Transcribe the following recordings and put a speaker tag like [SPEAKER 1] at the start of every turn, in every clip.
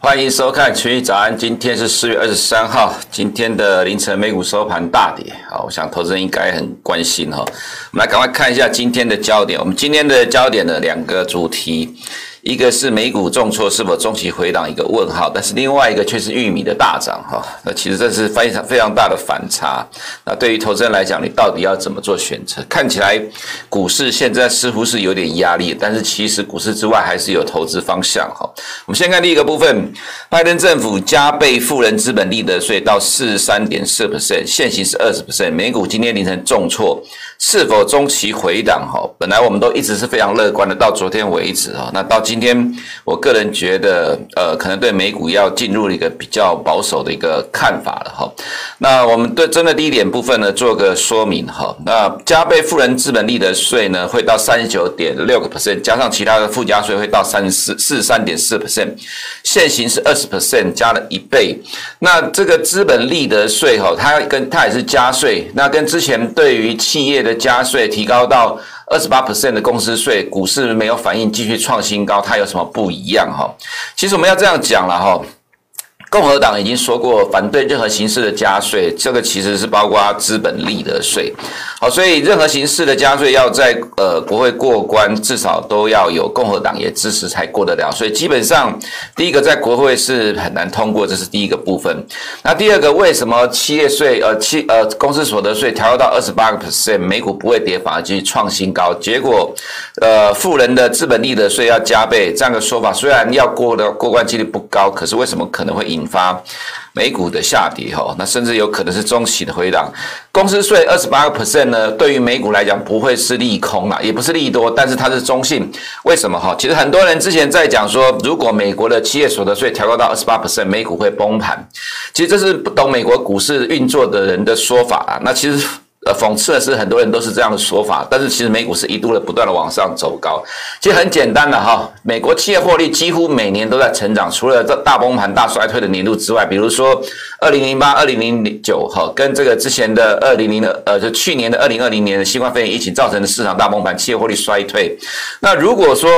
[SPEAKER 1] 欢迎收看《群益早安》，今天是四月二十三号，今天的凌晨美股收盘大跌，好，我想投资人应该很关心哈。我们来赶快看一下今天的焦点，我们今天的焦点的两个主题。一个是美股重挫是否中期回档一个问号，但是另外一个却是玉米的大涨哈，那其实这是非常非常大的反差。那对于投资人来讲，你到底要怎么做选择？看起来股市现在似乎是有点压力，但是其实股市之外还是有投资方向哈。我们先看第一个部分，拜登政府加倍富人资本利得税到四十三点四 percent，现行是二十 percent。美股今天凌晨重挫，是否中期回档哈？本来我们都一直是非常乐观的，到昨天为止哈，那到。今今天我个人觉得，呃，可能对美股要进入一个比较保守的一个看法了哈。那我们对针对第一点部分呢，做个说明哈。那加倍富人资本利得税呢，会到三十九点六个 percent，加上其他的附加税会到三十四四十三点四 percent，现行是二十 percent，加了一倍。那这个资本利得税哈，它跟它也是加税，那跟之前对于企业的加税提高到。二十八 percent 的公司税，股市没有反应，继续创新高，它有什么不一样哈？其实我们要这样讲了哈。共和党已经说过反对任何形式的加税，这个其实是包括资本利得税。好，所以任何形式的加税要在呃国会过关，至少都要有共和党也支持才过得了。所以基本上第一个在国会是很难通过，这是第一个部分。那第二个，为什么企业税呃企呃公司所得税调到二十八个 percent，美股不会跌，反而继续创新高？结果呃富人的资本利得税要加倍，这样的说法虽然要过的过关几率不高，可是为什么可能会？引发美股的下跌，哈，那甚至有可能是中期的回档。公司税二十八个 percent 呢，对于美股来讲不会是利空啦，也不是利多，但是它是中性。为什么哈？其实很多人之前在讲说，如果美国的企业所得税调高到二十八 percent，美股会崩盘。其实这是不懂美国股市运作的人的说法啊。那其实。呃，讽刺的是，很多人都是这样的说法，但是其实美股是一度的不断的往上走高。其实很简单的哈，美国企业获利几乎每年都在成长，除了这大崩盘、大衰退的年度之外，比如说二零零八、二零零九哈，跟这个之前的二零零的呃，就去年的二零二零年的新冠肺炎疫情造成的市场大崩盘，企业获利衰退。那如果说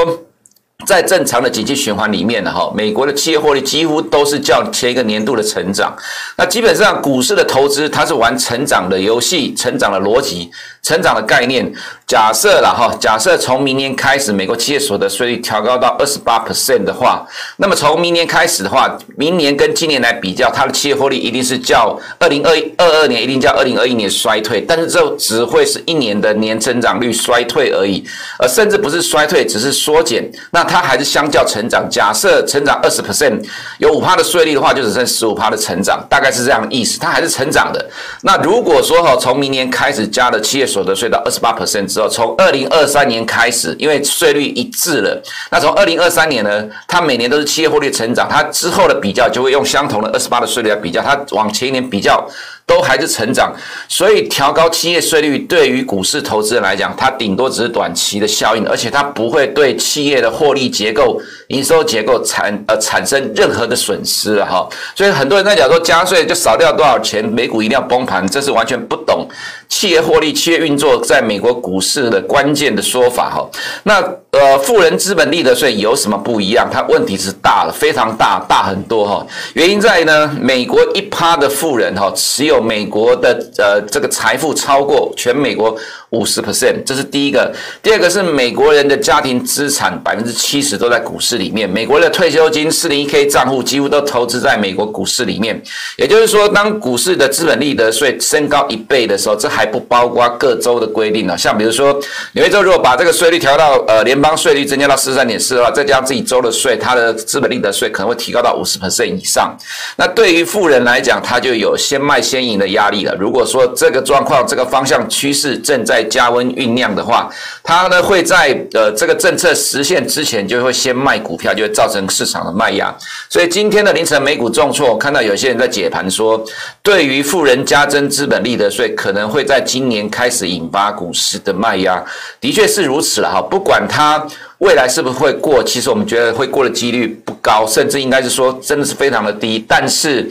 [SPEAKER 1] 在正常的经济循环里面呢，哈，美国的企业获利几乎都是叫前一个年度的成长。那基本上股市的投资，它是玩成长的游戏，成长的逻辑。成长的概念，假设了哈，假设从明年开始，美国企业所得税率调高到二十八 percent 的话，那么从明年开始的话，明年跟今年来比较，它的企业获利一定是较二零二一二二年一定较二零二一年衰退，但是这只会是一年的年增长率衰退而已，而甚至不是衰退，只是缩减。那它还是相较成长，假设成长二十 percent，有五趴的税率的话，就只剩十五趴的成长，大概是这样的意思，它还是成长的。那如果说哈，从明年开始加的企业所得税到二十八 percent 之后，从二零二三年开始，因为税率一致了，那从二零二三年呢，它每年都是企业获利成长，它之后的比较就会用相同的二十八的税率来比较，它往前一年比较。都还是成长，所以调高企业税率对于股市投资人来讲，它顶多只是短期的效应，而且它不会对企业的获利结构、营收结构产呃产生任何的损失了哈。所以很多人在讲说加税就少掉多少钱，美股一定要崩盘，这是完全不懂企业获利、企业运作在美国股市的关键的说法哈。那呃，富人资本利得税有什么不一样？它问题是大了，非常大，大很多哈。原因在于呢，美国一趴的富人哈持有。美国的呃这个财富超过全美国五十 percent，这是第一个。第二个是美国人的家庭资产百分之七十都在股市里面，美国的退休金四零一 k 账户几乎都投资在美国股市里面。也就是说，当股市的资本利得税升高一倍的时候，这还不包括各州的规定呢。像比如说纽约州如果把这个税率调到呃联邦税率增加到四十三点四的话，再加上自己州的税，它的资本利得税可能会提高到五十 percent 以上。那对于富人来讲，他就有先卖先赢的压力了。如果说这个状况、这个方向趋势正在加温酝酿的话，它呢会在呃这个政策实现之前就会先卖股票，就会造成市场的卖压。所以今天的凌晨美股重挫，我看到有些人在解盘说，对于富人加征资本利得税，可能会在今年开始引发股市的卖压。的确是如此了哈，不管它未来是不是会过，其实我们觉得会过的几率不高，甚至应该是说真的是非常的低，但是。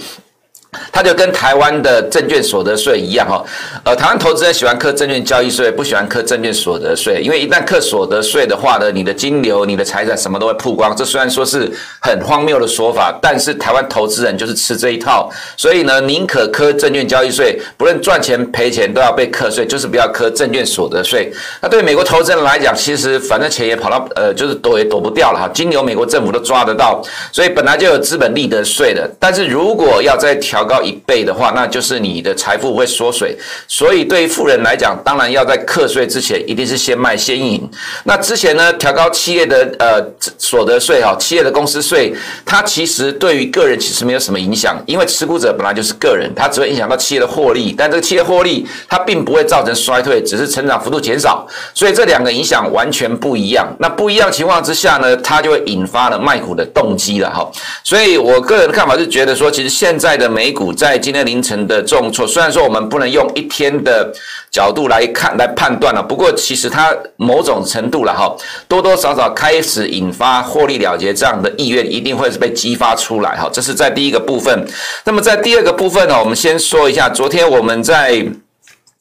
[SPEAKER 1] 它就跟台湾的证券所得税一样哈，呃，台湾投资人喜欢课证券交易税，不喜欢课证券所得税，因为一旦课所得税的话呢，你的金流、你的财产什么都会曝光。这虽然说是很荒谬的说法，但是台湾投资人就是吃这一套，所以呢，宁可课证券交易税，不论赚钱赔钱都要被课税，就是不要课证券所得税。那对美国投资人来讲，其实反正钱也跑到呃，就是躲也躲不掉了哈，金流美国政府都抓得到，所以本来就有资本利得税的，但是如果要再调调高一倍的话，那就是你的财富会缩水。所以对于富人来讲，当然要在课税之前，一定是先卖先赢。那之前呢，调高企业的呃所得税哈，企业的公司税，它其实对于个人其实没有什么影响，因为持股者本来就是个人，它只会影响到企业的获利，但这个企业获利它并不会造成衰退，只是成长幅度减少。所以这两个影响完全不一样。那不一样情况之下呢，它就会引发了卖股的动机了哈。所以我个人的看法是觉得说，其实现在的美股在今天凌晨的重挫，虽然说我们不能用一天的角度来看来判断了，不过其实它某种程度了哈，多多少少开始引发获利了结这样的意愿，一定会是被激发出来哈。这是在第一个部分。那么在第二个部分呢，我们先说一下，昨天我们在。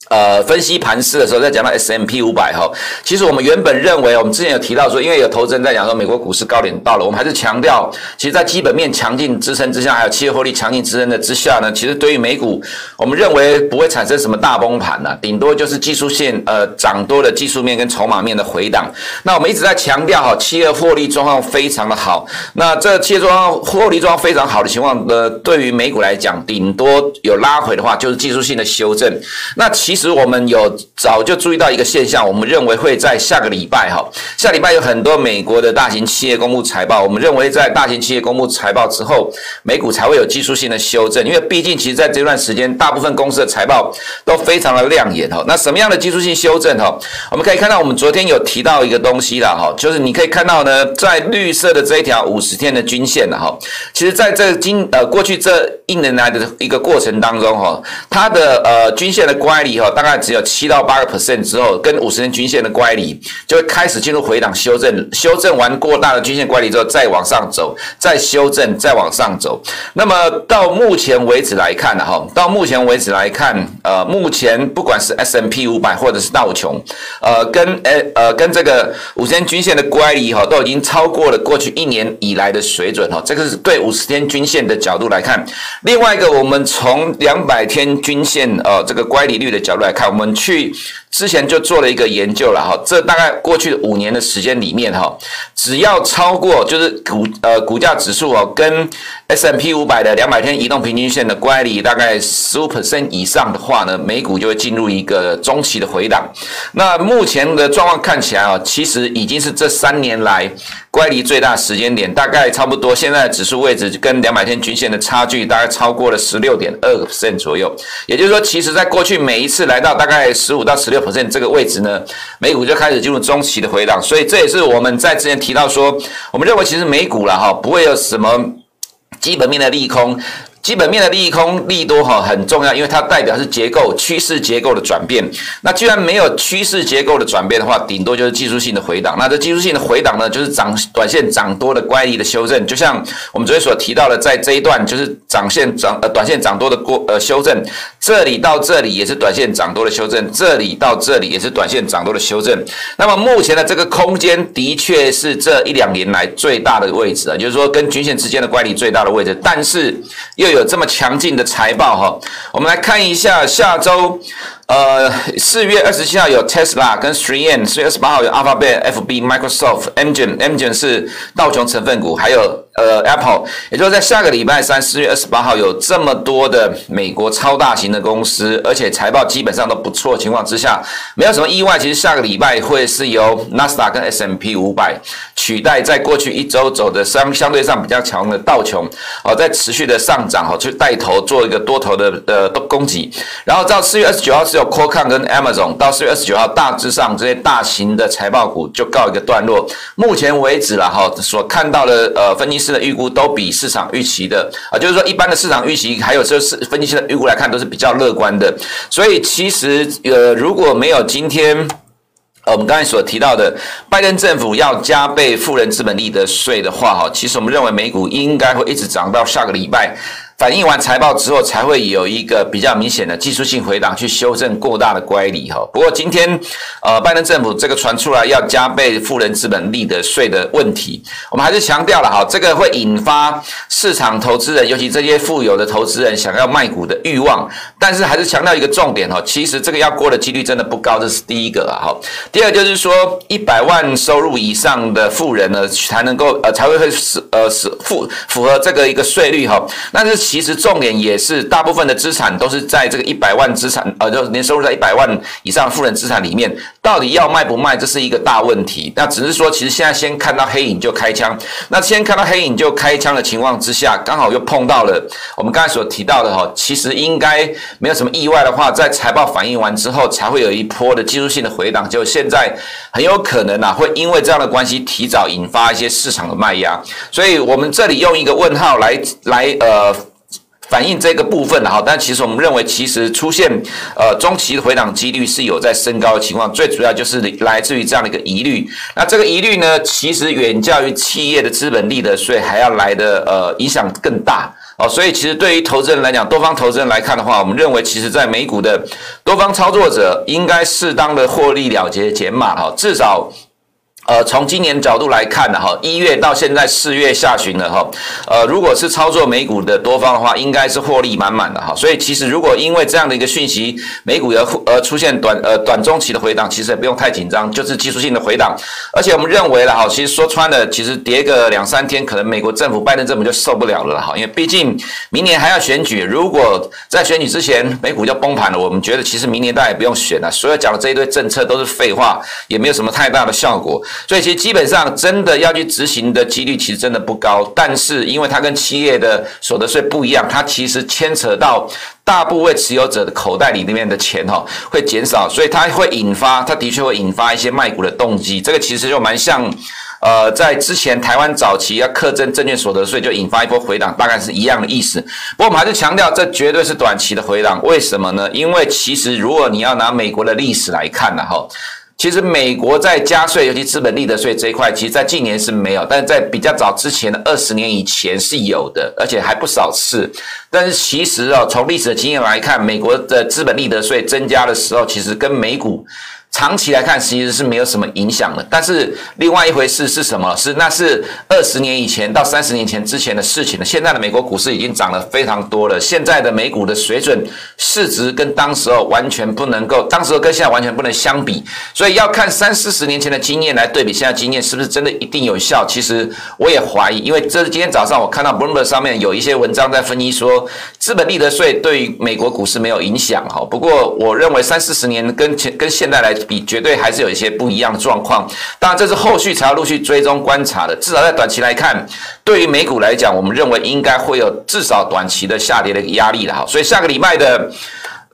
[SPEAKER 1] 呃，分析盘势的时候，在讲到 S M P 五百哈，其实我们原本认为，我们之前有提到说，因为有投资人在讲说美国股市高点到了，我们还是强调，其实，在基本面强劲支撑之下，还有企业获利强劲支撑的之下呢，其实对于美股，我们认为不会产生什么大崩盘呐，顶多就是技术线呃涨多的技术面跟筹码面的回档。那我们一直在强调哈，企业获利状况非常的好，那这企业状况获利状况非常好的情况呢，对于美股来讲，顶多有拉回的话，就是技术性的修正。那。其实我们有早就注意到一个现象，我们认为会在下个礼拜哈，下礼拜有很多美国的大型企业公布财报，我们认为在大型企业公布财报之后，美股才会有技术性的修正，因为毕竟其实在这段时间，大部分公司的财报都非常的亮眼哈。那什么样的技术性修正哈？我们可以看到，我们昨天有提到一个东西了哈，就是你可以看到呢，在绿色的这一条五十天的均线了哈，其实在这今呃过去这一年来的一个过程当中哈，它的呃均线的乖离哈。大概只有七到八个 percent 之后，跟五十天均线的乖离就会开始进入回档修正，修正完过大的均线乖离之后，再往上走，再修正，再往上走。那么到目前为止来看呢，哈，到目前为止来看，呃，目前不管是 S M P 五百或者是道琼，呃，跟呃呃跟这个五十天均线的乖离哈，都已经超过了过去一年以来的水准哈。这个是对五十天均线的角度来看。另外一个，我们从两百天均线呃这个乖离率的角度。来看，我们去之前就做了一个研究了哈，这大概过去五年的时间里面哈，只要超过就是股呃股价指数哦跟 S M P 五百的两百天移动平均线的乖离大概十五 percent 以上的话呢，美股就会进入一个中期的回档。那目前的状况看起来啊，其实已经是这三年来。乖离最大时间点大概差不多，现在指数位置跟两百天均线的差距大概超过了十六点二个 percent 左右。也就是说，其实在过去每一次来到大概十五到十六 percent 这个位置呢，美股就开始进入中期的回档。所以这也是我们在之前提到说，我们认为其实美股了哈，不会有什么基本面的利空。基本面的利空利多哈很重要，因为它代表是结构趋势结构的转变。那既然没有趋势结构的转变的话，顶多就是技术性的回档。那这技术性的回档呢，就是涨短线涨多的乖离的修正。就像我们昨天所提到的，在这一段就是涨线涨呃短线涨多的过呃修正，这里到这里也是短线涨多的修正，这里到这里也是短线涨多的修正。那么目前的这个空间的确是这一两年来最大的位置啊，就是说跟均线之间的乖离最大的位置，但是又有。有这么强劲的财报哈，我们来看一下下周。呃，四月二十七号有 Tesla 跟 3M，四月二十八号有 Alphabet、FB、Microsoft，Engin Engin 是道琼成分股，还有呃 Apple，也就是在下个礼拜三，四月二十八号有这么多的美国超大型的公司，而且财报基本上都不错情况之下，没有什么意外，其实下个礼拜会是由 n a s a 跟 S M P 五百取代在过去一周走的相相对上比较强的道琼，哦，在持续的上涨哦，去带头做一个多头的呃攻击，然后到四月二十九号是。有 Qualcomm 跟 Amazon 到四月二十九号，大致上这些大型的财报股就告一个段落。目前为止了哈，所看到的呃分析师的预估都比市场预期的啊，就是说一般的市场预期，还有就是分析师的预估来看都是比较乐观的。所以其实呃如果没有今天呃我们刚才所提到的拜登政府要加倍富人资本利得税的话哈，其实我们认为美股应该会一直涨到下个礼拜。反映完财报之后，才会有一个比较明显的技术性回档，去修正过大的乖离哈。不过今天，呃，拜登政府这个传出来要加倍富人资本利得税的问题，我们还是强调了哈，这个会引发市场投资人，尤其这些富有的投资人想要卖股的欲望。但是还是强调一个重点哈，其实这个要过的几率真的不高，这是第一个啊哈。第二就是说，一百万收入以上的富人呢，才能够呃才会会是呃是符符合这个一个税率哈。那是其实重点也是，大部分的资产都是在这个一百万资产，呃，就年收入在一百万以上的富人资产里面，到底要卖不卖，这是一个大问题。那只是说，其实现在先看到黑影就开枪，那先看到黑影就开枪的情况之下，刚好又碰到了我们刚才所提到的哈，其实应该没有什么意外的话，在财报反映完之后，才会有一波的技术性的回档，就现在很有可能啊，会因为这样的关系，提早引发一些市场的卖压。所以我们这里用一个问号来来呃。反映这个部分的哈，但其实我们认为，其实出现呃中期回档几率是有在升高的情况，最主要就是来自于这样的一个疑虑。那这个疑虑呢，其实远较于企业的资本利得税还要来的呃影响更大哦。所以其实对于投资人来讲，多方投资人来看的话，我们认为，其实在美股的多方操作者应该适当的获利了结减码哈，至少。呃，从今年角度来看呢，哈，一月到现在四月下旬了，哈，呃，如果是操作美股的多方的话，应该是获利满满的，哈。所以其实如果因为这样的一个讯息，美股要呃出现短呃短中期的回档，其实也不用太紧张，就是技术性的回档。而且我们认为了哈，其实说穿了，其实跌个两三天，可能美国政府拜登政府就受不了了，哈，因为毕竟明年还要选举，如果在选举之前美股就崩盘了，我们觉得其实明年大家也不用选了，所有讲的这一堆政策都是废话，也没有什么太大的效果。所以其实基本上真的要去执行的几率其实真的不高，但是因为它跟企业的所得税不一样，它其实牵扯到大部位持有者的口袋里面的钱哈会减少，所以它会引发，它的确会引发一些卖股的动机。这个其实就蛮像，呃，在之前台湾早期要课征证券所得税，就引发一波回档，大概是一样的意思。不过我们还是强调，这绝对是短期的回档。为什么呢？因为其实如果你要拿美国的历史来看呢，哈。其实美国在加税，尤其资本利得税这一块，其实在近年是没有，但是在比较早之前的二十年以前是有的，而且还不少次。但是其实啊，从历史的经验来看，美国的资本利得税增加的时候，其实跟美股。长期来看，其实是没有什么影响的。但是另外一回事是什么？是那是二十年以前到三十年前之前的事情了。现在的美国股市已经涨了非常多了。现在的美股的水准市值跟当时候完全不能够，当时候跟现在完全不能相比。所以要看三四十年前的经验来对比现在经验，是不是真的一定有效？其实我也怀疑，因为这今天早上我看到 Bloomberg 上面有一些文章在分析说，资本利得税对于美国股市没有影响哈。不过我认为三四十年跟前跟现在来。比绝对还是有一些不一样的状况，当然这是后续才要陆续追踪观察的。至少在短期来看，对于美股来讲，我们认为应该会有至少短期的下跌的压力了哈。所以下个礼拜的。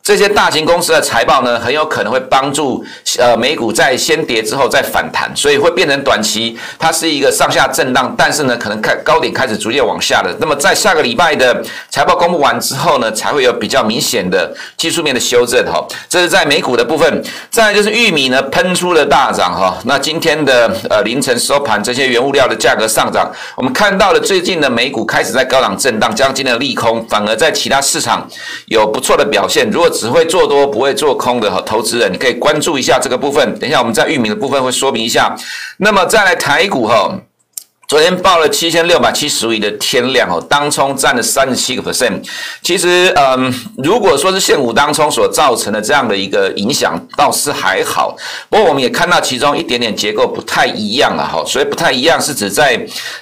[SPEAKER 1] 这些大型公司的财报呢，很有可能会帮助呃美股在先跌之后再反弹，所以会变成短期它是一个上下震荡，但是呢，可能开高点开始逐渐往下的。那么在下个礼拜的财报公布完之后呢，才会有比较明显的技术面的修正哈。这是在美股的部分。再来就是玉米呢喷出了大涨哈。那今天的呃凌晨收盘，这些原物料的价格上涨，我们看到了最近的美股开始在高档震荡，加上今天的利空，反而在其他市场有不错的表现。如果只会做多不会做空的哈，投资人你可以关注一下这个部分。等一下我们在域名的部分会说明一下。那么再来台股哈。昨天报了七千六百七十亿的天量哦，当冲占了三十七个 percent。其实，嗯，如果说是现股当冲所造成的这样的一个影响，倒是还好。不过我们也看到其中一点点结构不太一样了哈，所以不太一样是指在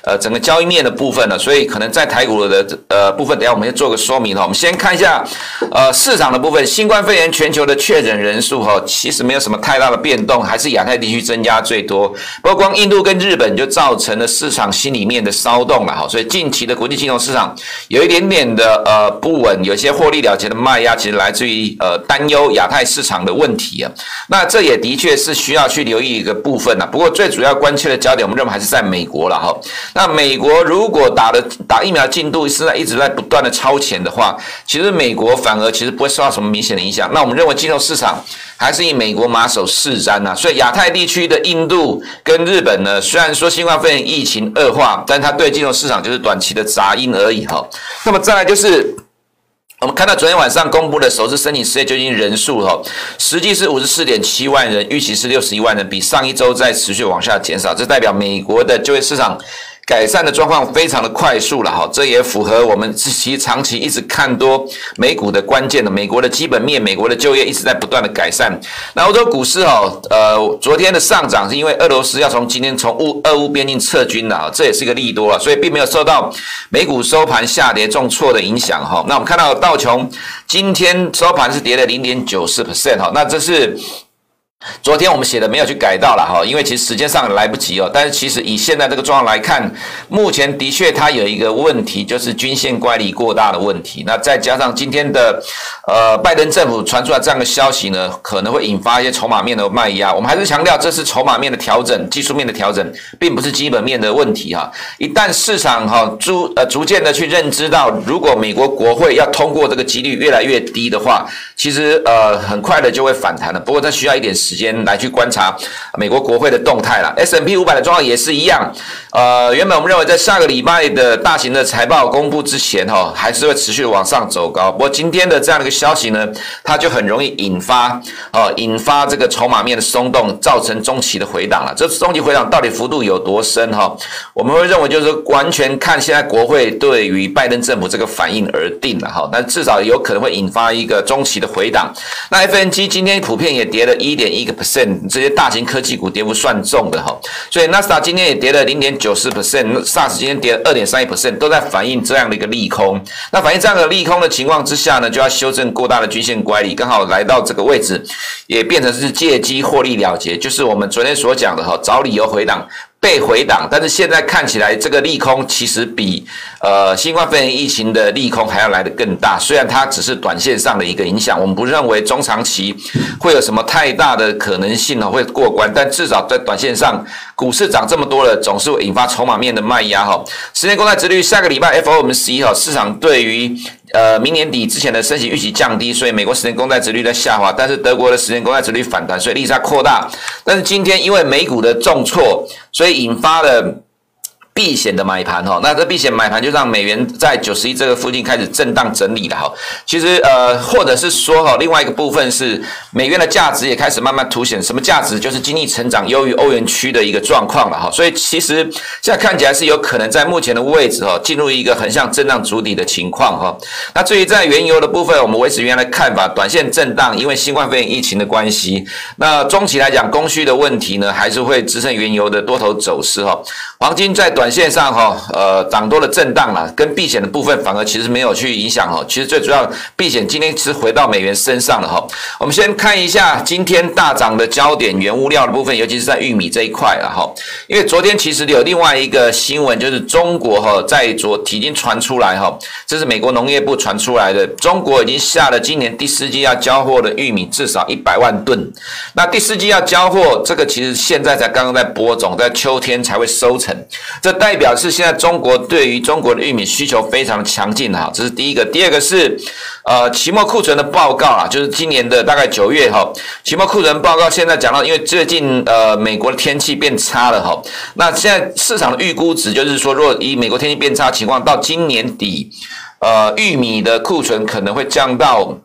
[SPEAKER 1] 呃整个交易面的部分呢，所以可能在台股的呃部分，等下我们先做个说明哈。我们先看一下呃市场的部分，新冠肺炎全球的确诊人数哈，其实没有什么太大的变动，还是亚太地区增加最多。不过光印度跟日本就造成了市场。场心里面的骚动了哈，所以近期的国际金融市场有一点点的呃不稳，有些获利了结的卖压，其实来自于呃担忧亚太市场的问题啊。那这也的确是需要去留意一个部分啊。不过最主要关切的焦点，我们认为还是在美国了哈。那美国如果打的打疫苗进度是在一直在不断的超前的话，其实美国反而其实不会受到什么明显的影响。那我们认为金融市场。还是以美国马首是瞻呐。所以亚太地区的印度跟日本呢，虽然说新冠肺炎疫情恶化，但它对金融市场就是短期的杂音而已哈。那么再来就是。我们看到昨天晚上公布的首次申请失业救济金人数，哈，实际是五十四点七万人，预期是六十一万人，比上一周在持续往下减少，这代表美国的就业市场。改善的状况非常的快速了哈，这也符合我们其长期一直看多美股的关键的，美国的基本面，美国的就业一直在不断的改善。那欧洲股市哦，呃，昨天的上涨是因为俄罗斯要从今天从乌俄乌边境撤军了，这也是一个利多了，所以并没有受到美股收盘下跌重挫的影响哈。那我们看到道琼今天收盘是跌了零点九四 percent 哈，那这是。昨天我们写的没有去改到了哈，因为其实时间上来不及哦。但是其实以现在这个状况来看，目前的确它有一个问题，就是均线乖离过大的问题。那再加上今天的呃拜登政府传出来这样的消息呢，可能会引发一些筹码面的卖压。我们还是强调，这是筹码面的调整，技术面的调整，并不是基本面的问题哈。一旦市场哈逐呃逐渐的去认知到，如果美国国会要通过这个几率越来越低的话，其实呃很快的就会反弹了。不过这需要一点时。时间来去观察美国国会的动态了 S M P 五百的状况也是一样。呃，原本我们认为在下个礼拜的大型的财报公布之前，哈，还是会持续往上走高。不过今天的这样的一个消息呢，它就很容易引发，呃，引发这个筹码面的松动，造成中期的回档了。这中期回档到底幅度有多深？哈，我们会认为就是完全看现在国会对于拜登政府这个反应而定了，哈。但至少有可能会引发一个中期的回档。那 FNG 今天普遍也跌了一点一。一个 percent，这些大型科技股跌幅算重的哈，所以纳斯达今天也跌了零点九四 percent，SARS 今天跌了二点三一 percent，都在反映这样的一个利空。那反映这样的利空的情况之下呢，就要修正过大的均线乖离，刚好来到这个位置，也变成是借机获利了结，就是我们昨天所讲的哈，找理由回档。被回档，但是现在看起来这个利空其实比呃新冠肺炎疫情的利空还要来得更大。虽然它只是短线上的一个影响，我们不认为中长期会有什么太大的可能性呢会过关，但至少在短线上，股市涨这么多了，总是会引发筹码面的卖压哈。十年公债殖率下个礼拜 FOMC 哈，市场对于呃明年底之前的升息预期降低，所以美国十年公债殖率在下滑，但是德国的十年公债殖率反弹，所以利差扩大。但是今天因为美股的重挫，所以引发了避险的买盘哈，那这避险买盘就让美元在九十一这个附近开始震荡整理了哈。其实呃，或者是说哈，另外一个部分是美元的价值也开始慢慢凸显。什么价值？就是经济成长优于欧元区的一个状况了哈。所以其实现在看起来是有可能在目前的位置哈，进入一个横向震荡筑底的情况哈。那至于在原油的部分，我们维持原来的看法，短线震荡，因为新冠肺炎疫情的关系。那中期来讲，供需的问题呢，还是会支撑原油的多头走势哈。黄金在短线上哈，呃，涨多了震荡了，跟避险的部分反而其实没有去影响哦。其实最主要避险今天是回到美元身上了哈。我们先看一下今天大涨的焦点，原物料的部分，尤其是在玉米这一块了哈。因为昨天其实有另外一个新闻，就是中国哈在昨已经传出来哈，这是美国农业部传出来的，中国已经下了今年第四季要交货的玉米至少一百万吨。那第四季要交货，这个其实现在才刚刚在播种，在秋天才会收成。这代表是现在中国对于中国的玉米需求非常强劲哈，这是第一个。第二个是，呃，期末库存的报告啊，就是今年的大概九月哈，期末库存报告现在讲到，因为最近呃美国的天气变差了哈，那现在市场的预估值就是说，如果以美国天气变差情况，到今年底，呃，玉米的库存可能会降到。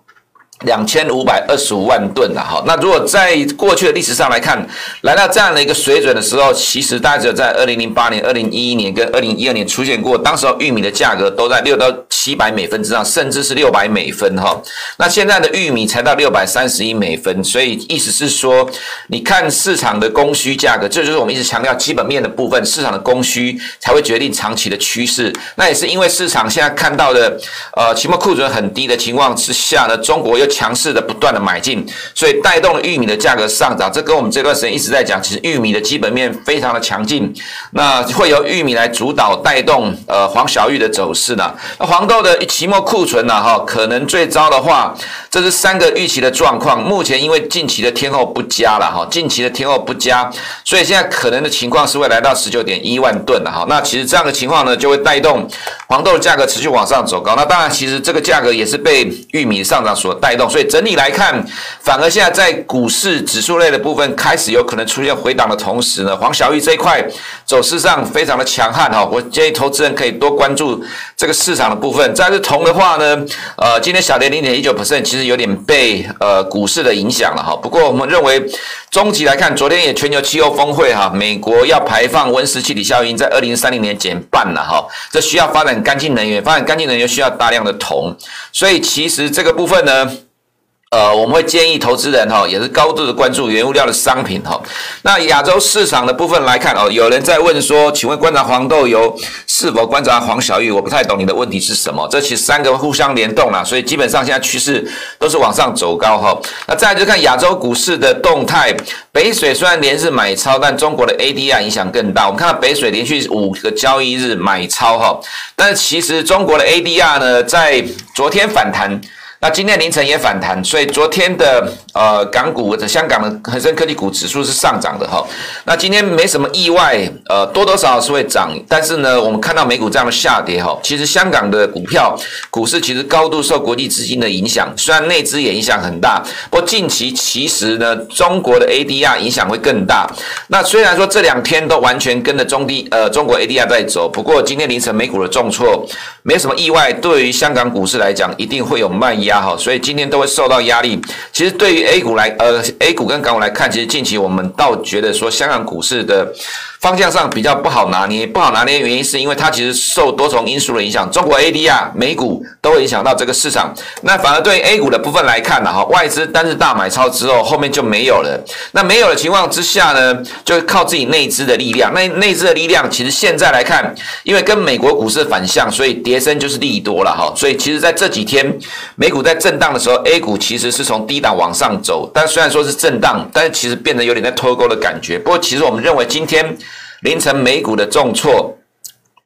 [SPEAKER 1] 两千五百二十五万吨了哈，那如果在过去的历史上来看，来到这样的一个水准的时候，其实大概只有在二零零八年、二零一一年跟二零一二年出现过，当时候玉米的价格都在六到七百美分之上，甚至是六百美分哈。那现在的玉米才到六百三十一美分，所以意思是说，你看市场的供需价格，这就是我们一直强调基本面的部分，市场的供需才会决定长期的趋势。那也是因为市场现在看到的，呃，期末库存很低的情况之下呢，中国又强势的不断的买进，所以带动了玉米的价格上涨。这跟我们这段时间一直在讲，其实玉米的基本面非常的强劲。那会由玉米来主导带动呃黄小玉的走势呢？那黄豆的期末库存呢？哈，可能最糟的话，这是三个预期的状况。目前因为近期的天候不佳了哈，近期的天候不佳，所以现在可能的情况是会来到十九点一万吨了哈。那其实这样的情况呢，就会带动黄豆的价格持续往上走高。那当然，其实这个价格也是被玉米上涨所带动。所以整体来看，反而现在在股市指数类的部分开始有可能出现回档的同时呢，黄小玉这一块走势上非常的强悍哈。我建议投资人可以多关注这个市场的部分。再是铜的话呢，呃，今天小跌零点一九 percent，其实有点被呃股市的影响了哈。不过我们认为。终极来看，昨天也全球气候峰会哈，美国要排放温室气体效应在二零三零年减半了哈，这需要发展干净能源，发展干净能源需要大量的铜，所以其实这个部分呢。呃，我们会建议投资人哈，也是高度的关注原物料的商品哈。那亚洲市场的部分来看哦，有人在问说，请问观察黄豆油是否观察黄小玉？我不太懂你的问题是什么？这其实三个互相联动啦，所以基本上现在趋势都是往上走高哈。那再来就看亚洲股市的动态，北水虽然连日买超，但中国的 ADR 影响更大。我们看到北水连续五个交易日买超哈，但其实中国的 ADR 呢，在昨天反弹。那今天凌晨也反弹，所以昨天的呃港股的香港的恒生科技股指数是上涨的哈。那今天没什么意外，呃多多少少是会涨，但是呢，我们看到美股这样的下跌哈，其实香港的股票股市其实高度受国际资金的影响，虽然内资也影响很大，不过近期其实呢，中国的 ADR 影响会更大。那虽然说这两天都完全跟着中低呃中国 ADR 在走，不过今天凌晨美股的重挫，没什么意外，对于香港股市来讲，一定会有卖压哈，所以今天都会受到压力。其实对于 A 股来，呃，A 股跟港股来看，其实近期我们倒觉得说，香港股市的。方向上比较不好拿捏，不好拿捏的原因是因为它其实受多重因素的影响，中国 ADR、美股都会影响到这个市场。那反而对 A 股的部分来看呢，哈，外资单日大买超之后，后面就没有了。那没有的情况之下呢，就靠自己内资的力量。那内资的力量其实现在来看，因为跟美国股市反向，所以跌升就是利多了哈。所以其实在这几天美股在震荡的时候，A 股其实是从低档往上走，但虽然说是震荡，但是其实变得有点在脱钩的感觉。不过其实我们认为今天。凌晨美股的重挫。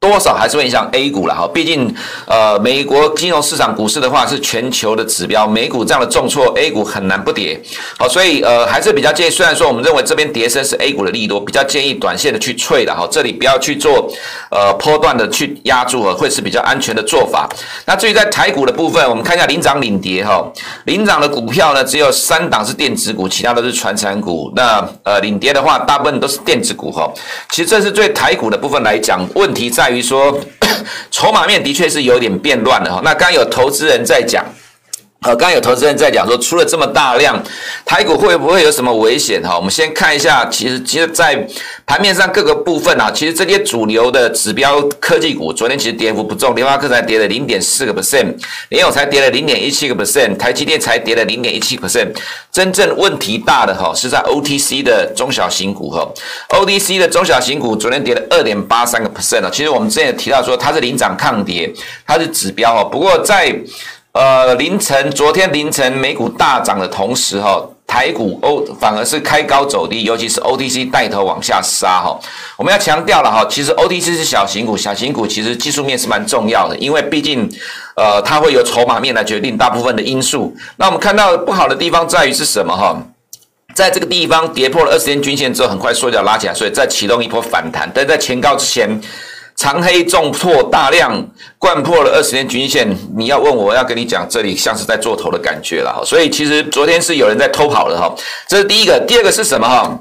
[SPEAKER 1] 多少还是会影响 A 股了哈，毕竟呃美国金融市场股市的话是全球的指标，美股这样的重挫，A 股很难不跌，好，所以呃还是比较建议，虽然说我们认为这边跌升是 A 股的利多，比较建议短线的去脆的哈，这里不要去做呃波段的去压住，会是比较安全的做法。那至于在台股的部分，我们看一下领涨领跌哈，领涨的股票呢只有三档是电子股，其他都是传产股。那呃领跌的话，大部分都是电子股哈。其实这是对台股的部分来讲，问题在。比如说，筹码面的确是有点变乱了哈。那刚刚有投资人在讲。呃，刚刚有投资人在讲说，出了这么大量，台股会不会有什么危险？哈？我们先看一下，其实其实，在盘面上各个部分啊，其实这些主流的指标科技股，昨天其实跌幅不重，联发科才跌了零点四个 percent，联友才跌了零点一七个 percent，台积电才跌了零点一七 percent，真正问题大的哈，是在 OTC 的中小型股哈，OTC 的中小型股昨天跌了二点八三个 percent 啊，其实我们之前也提到说，它是领涨抗跌，它是指标哈，不过在呃，凌晨，昨天凌晨美股大涨的同时，哈，台股 O 反而是开高走低，尤其是 OTC 带头往下杀，哈。我们要强调了，哈，其实 OTC 是小型股，小型股其实技术面是蛮重要的，因为毕竟，呃，它会由筹码面来决定大部分的因素。那我们看到不好的地方在于是什么，哈？在这个地方跌破了二十天均线之后，很快缩脚拉起来，所以再启动一波反弹，但在前高之前。长黑重挫，大量灌破了二十天均线。你要问我，要跟你讲，这里像是在做头的感觉了。所以其实昨天是有人在偷跑了哈。这是第一个，第二个是什么哈？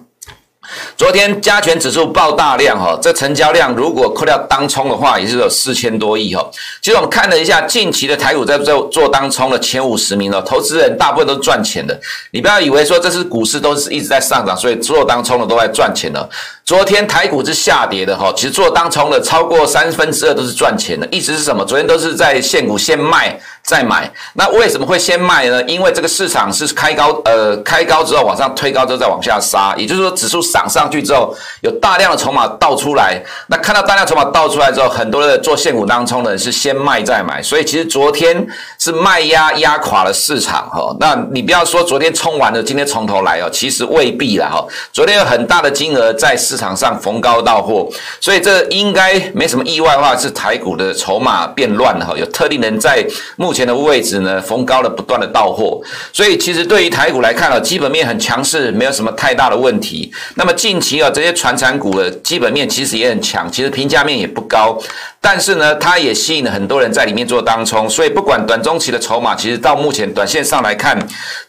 [SPEAKER 1] 昨天加权指数爆大量哈，这成交量如果扣掉当冲的话，也是有四千多亿哈。其实我们看了一下近期的台股在做做当冲的前五十名哦，投资人大部分都赚钱的。你不要以为说这是股市都是一直在上涨，所以做当冲的都在赚钱的。昨天台股是下跌的哈，其实做当冲的超过三分之二都是赚钱的。意思是什么？昨天都是在现股先卖。再买，那为什么会先卖呢？因为这个市场是开高，呃，开高之后往上推高之后再往下杀，也就是说指数涨上去之后，有大量的筹码倒出来。那看到大量筹码倒出来之后，很多的做现股当冲的人是先卖再买，所以其实昨天是卖压压垮了市场哈。那你不要说昨天冲完了，今天从头来哦，其实未必了哈。昨天有很大的金额在市场上逢高到货，所以这应该没什么意外的话，是台股的筹码变乱了哈，有特定人在目。目前的位置呢，逢高了不断的到货，所以其实对于台股来看啊，基本面很强势，没有什么太大的问题。那么近期啊，这些传产股的基本面其实也很强，其实评价面也不高。但是呢，它也吸引了很多人在里面做当冲，所以不管短中期的筹码，其实到目前短线上来看，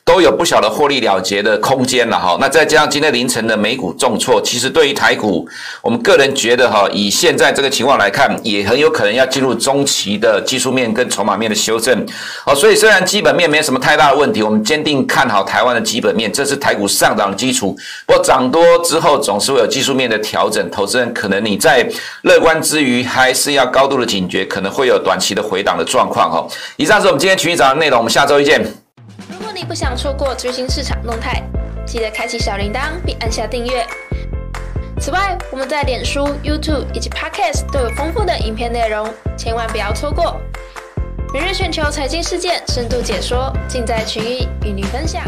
[SPEAKER 1] 都有不小的获利了结的空间了哈。那再加上今天凌晨的美股重挫，其实对于台股，我们个人觉得哈，以现在这个情况来看，也很有可能要进入中期的技术面跟筹码面的修正。哦，所以虽然基本面没有什么太大的问题，我们坚定看好台湾的基本面，这是台股上涨的基础。不过涨多之后总是会有技术面的调整，投资人可能你在乐观之余，还是要。高度的警觉，可能会有短期的回档的状况哈。以上是我们今天群益早的内容，我们下周一见。
[SPEAKER 2] 如果你不想错过最新市场动态，记得开启小铃铛并按下订阅。此外，我们在脸书、YouTube 以及 Podcast 都有丰富的影片内容，千万不要错过。每日全球财经事件深度解说，尽在群益与你分享。